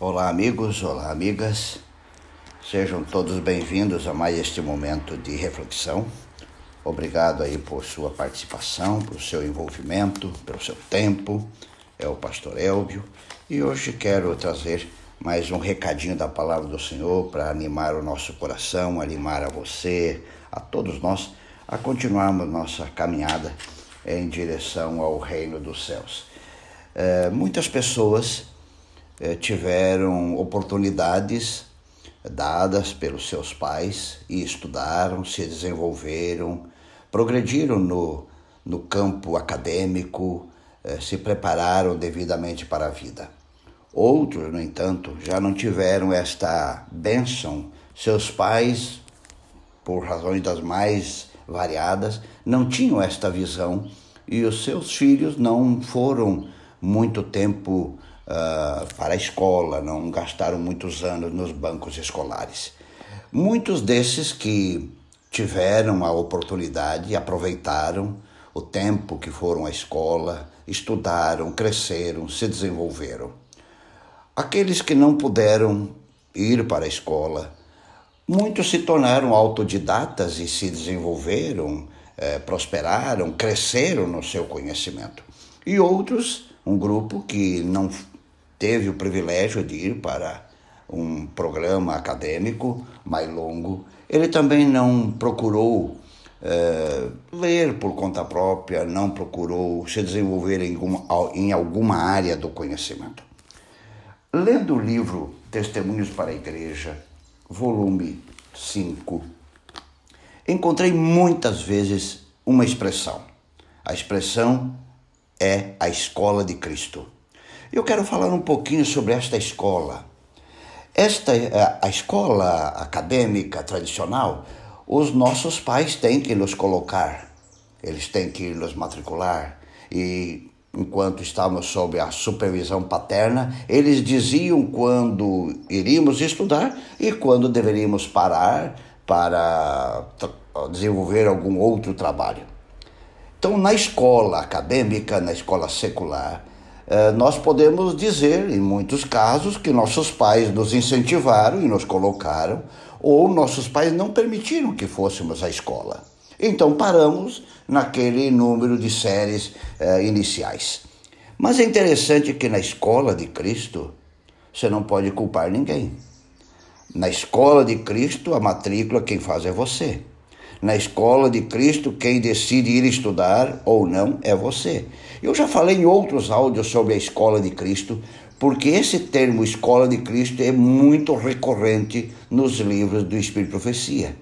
Olá, amigos, olá, amigas. Sejam todos bem-vindos a mais este momento de reflexão. Obrigado aí por sua participação, por seu envolvimento, pelo seu tempo. É o pastor Elvio e hoje quero trazer mais um recadinho da palavra do Senhor para animar o nosso coração, animar a você, a todos nós, a continuarmos nossa caminhada em direção ao reino dos céus. É, muitas pessoas é, tiveram oportunidades dadas pelos seus pais e estudaram, se desenvolveram, progrediram no, no campo acadêmico, é, se prepararam devidamente para a vida. Outros, no entanto, já não tiveram esta bênção. Seus pais, por razões das mais variadas, não tinham esta visão e os seus filhos não foram muito tempo uh, para a escola, não gastaram muitos anos nos bancos escolares. Muitos desses que tiveram a oportunidade, aproveitaram o tempo que foram à escola, estudaram, cresceram, se desenvolveram. Aqueles que não puderam ir para a escola, muitos se tornaram autodidatas e se desenvolveram, eh, prosperaram, cresceram no seu conhecimento. E outros, um grupo que não teve o privilégio de ir para um programa acadêmico mais longo, ele também não procurou é, ler por conta própria, não procurou se desenvolver em em alguma área do conhecimento. Lendo o livro Testemunhos para a Igreja, volume 5, encontrei muitas vezes uma expressão. A expressão é a escola de Cristo. Eu quero falar um pouquinho sobre esta escola. Esta é a escola acadêmica tradicional, os nossos pais têm que nos colocar, eles têm que nos matricular e enquanto estávamos sob a supervisão paterna, eles diziam quando iríamos estudar e quando deveríamos parar para desenvolver algum outro trabalho. Então, na escola acadêmica, na escola secular, eh, nós podemos dizer, em muitos casos, que nossos pais nos incentivaram e nos colocaram, ou nossos pais não permitiram que fôssemos à escola. Então paramos naquele número de séries uh, iniciais. Mas é interessante que na escola de Cristo você não pode culpar ninguém. Na escola de Cristo, a matrícula quem faz é você. Na escola de Cristo, quem decide ir estudar ou não é você. Eu já falei em outros áudios sobre a escola de Cristo, porque esse termo escola de Cristo é muito recorrente nos livros do Espírito Profecia.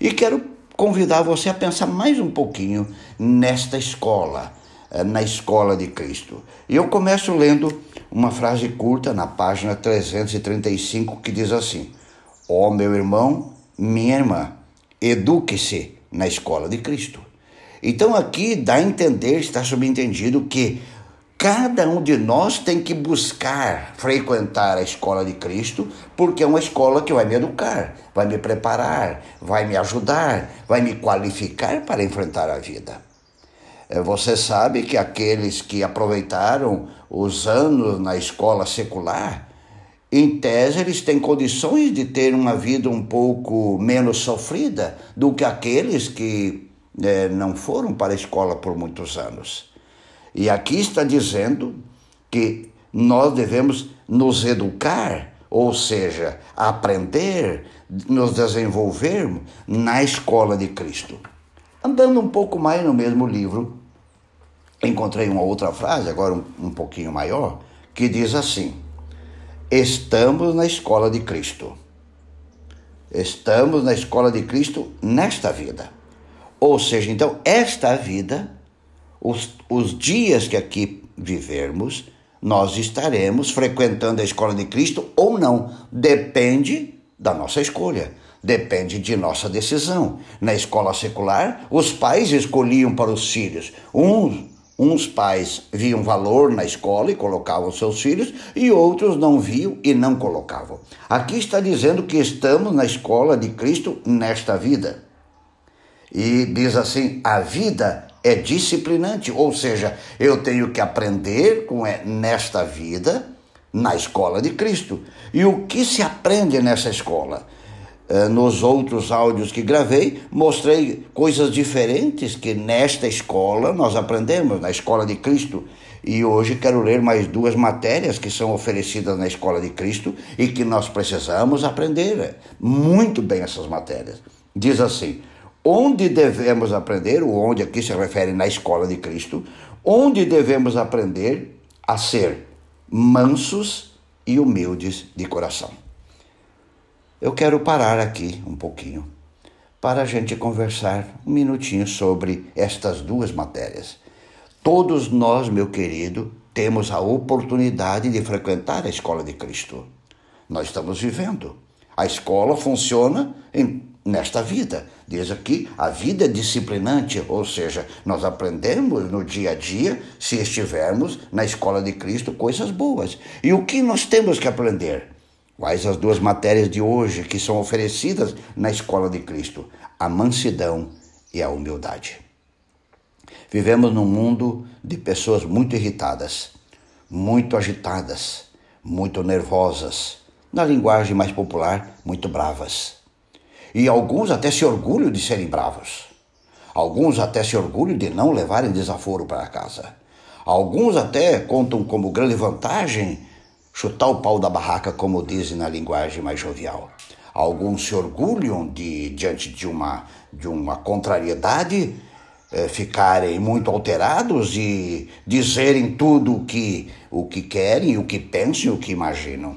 E quero convidar você a pensar mais um pouquinho nesta escola, eh, na escola de Cristo. E eu começo lendo uma frase curta na página 335 que diz assim: Ó oh, meu irmão, minha irmã, eduque-se na escola de Cristo. Então aqui dá a entender, está subentendido que Cada um de nós tem que buscar frequentar a escola de Cristo, porque é uma escola que vai me educar, vai me preparar, vai me ajudar, vai me qualificar para enfrentar a vida. É, você sabe que aqueles que aproveitaram os anos na escola secular, em tese, eles têm condições de ter uma vida um pouco menos sofrida do que aqueles que é, não foram para a escola por muitos anos. E aqui está dizendo que nós devemos nos educar, ou seja, aprender, nos desenvolvermos na escola de Cristo. Andando um pouco mais no mesmo livro, encontrei uma outra frase, agora um, um pouquinho maior, que diz assim: Estamos na escola de Cristo. Estamos na escola de Cristo nesta vida. Ou seja, então, esta vida os, os dias que aqui vivermos, nós estaremos frequentando a escola de Cristo ou não. Depende da nossa escolha, depende de nossa decisão. Na escola secular, os pais escolhiam para os filhos. Uns, uns pais viam valor na escola e colocavam seus filhos, e outros não viam e não colocavam. Aqui está dizendo que estamos na escola de Cristo nesta vida. E diz assim: a vida é disciplinante, ou seja, eu tenho que aprender com nesta vida na escola de Cristo. E o que se aprende nessa escola? Eh, nos outros áudios que gravei, mostrei coisas diferentes que nesta escola nós aprendemos, na escola de Cristo. E hoje quero ler mais duas matérias que são oferecidas na escola de Cristo e que nós precisamos aprender muito bem essas matérias. Diz assim: onde devemos aprender, o onde aqui se refere na escola de Cristo, onde devemos aprender a ser mansos e humildes de coração. Eu quero parar aqui um pouquinho para a gente conversar um minutinho sobre estas duas matérias. Todos nós, meu querido, temos a oportunidade de frequentar a escola de Cristo. Nós estamos vivendo. A escola funciona em, nesta vida. Diz aqui, a vida é disciplinante, ou seja, nós aprendemos no dia a dia, se estivermos na escola de Cristo, coisas boas. E o que nós temos que aprender? Quais as duas matérias de hoje que são oferecidas na escola de Cristo? A mansidão e a humildade. Vivemos num mundo de pessoas muito irritadas, muito agitadas, muito nervosas, na linguagem mais popular, muito bravas. E alguns até se orgulham de serem bravos. Alguns até se orgulham de não levarem desaforo para casa. Alguns até contam como grande vantagem chutar o pau da barraca, como dizem na linguagem mais jovial. Alguns se orgulham de, diante de uma, de uma contrariedade, é, ficarem muito alterados e dizerem tudo o que, o que querem, o que pensam, o que imaginam.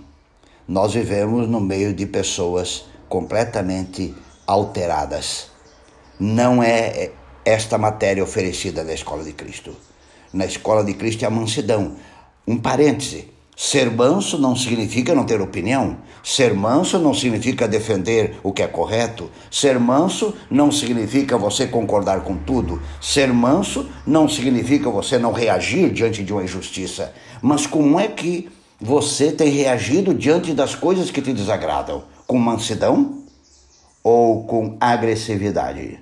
Nós vivemos no meio de pessoas completamente alteradas. Não é esta matéria oferecida na escola de Cristo. Na escola de Cristo é a mansidão. Um parêntese: Ser manso não significa não ter opinião. Ser manso não significa defender o que é correto. Ser manso não significa você concordar com tudo. Ser manso não significa você não reagir diante de uma injustiça. Mas como é que você tem reagido diante das coisas que te desagradam? Com mansidão ou com agressividade?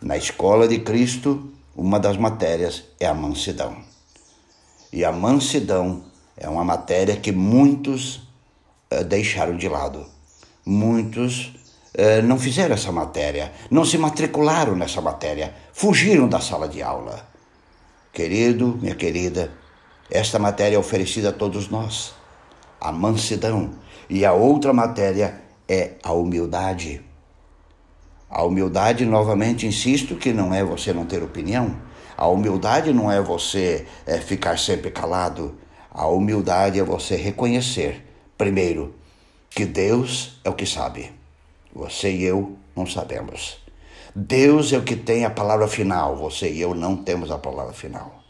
Na escola de Cristo, uma das matérias é a mansidão. E a mansidão é uma matéria que muitos uh, deixaram de lado. Muitos uh, não fizeram essa matéria, não se matricularam nessa matéria, fugiram da sala de aula. Querido, minha querida, esta matéria é oferecida a todos nós. A mansidão. E a outra matéria é a humildade. A humildade, novamente insisto, que não é você não ter opinião. A humildade não é você é, ficar sempre calado. A humildade é você reconhecer, primeiro, que Deus é o que sabe. Você e eu não sabemos. Deus é o que tem a palavra final. Você e eu não temos a palavra final.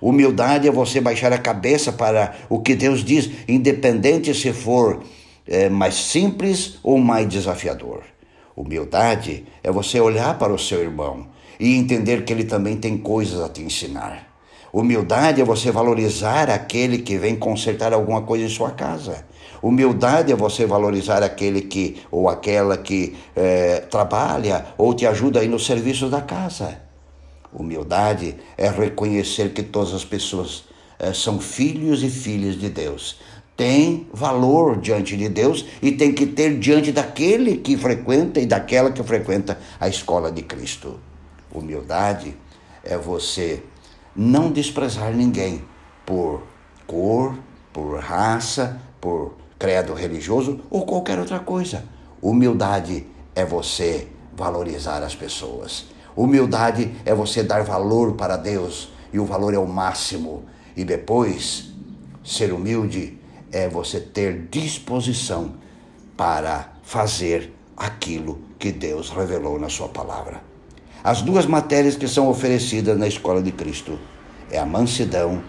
Humildade é você baixar a cabeça para o que Deus diz, independente se for é, mais simples ou mais desafiador. Humildade é você olhar para o seu irmão e entender que ele também tem coisas a te ensinar. Humildade é você valorizar aquele que vem consertar alguma coisa em sua casa. Humildade é você valorizar aquele que ou aquela que é, trabalha ou te ajuda aí no serviço da casa. Humildade é reconhecer que todas as pessoas é, são filhos e filhas de Deus. Tem valor diante de Deus e tem que ter diante daquele que frequenta e daquela que frequenta a escola de Cristo. Humildade é você não desprezar ninguém por cor, por raça, por credo religioso ou qualquer outra coisa. Humildade é você valorizar as pessoas. Humildade é você dar valor para Deus e o valor é o máximo. E depois, ser humilde é você ter disposição para fazer aquilo que Deus revelou na Sua palavra. As duas matérias que são oferecidas na escola de Cristo é a mansidão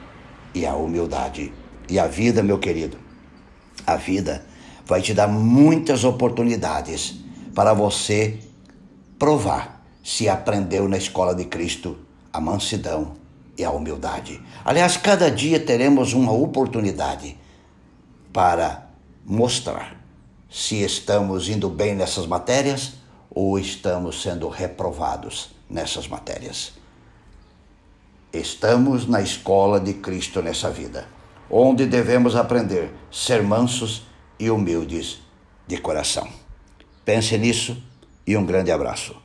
e a humildade. E a vida, meu querido, a vida vai te dar muitas oportunidades para você provar se aprendeu na escola de Cristo a mansidão e a humildade. Aliás, cada dia teremos uma oportunidade para mostrar se estamos indo bem nessas matérias ou estamos sendo reprovados nessas matérias. Estamos na escola de Cristo nessa vida. onde devemos aprender ser mansos e humildes de coração. Pense nisso e um grande abraço.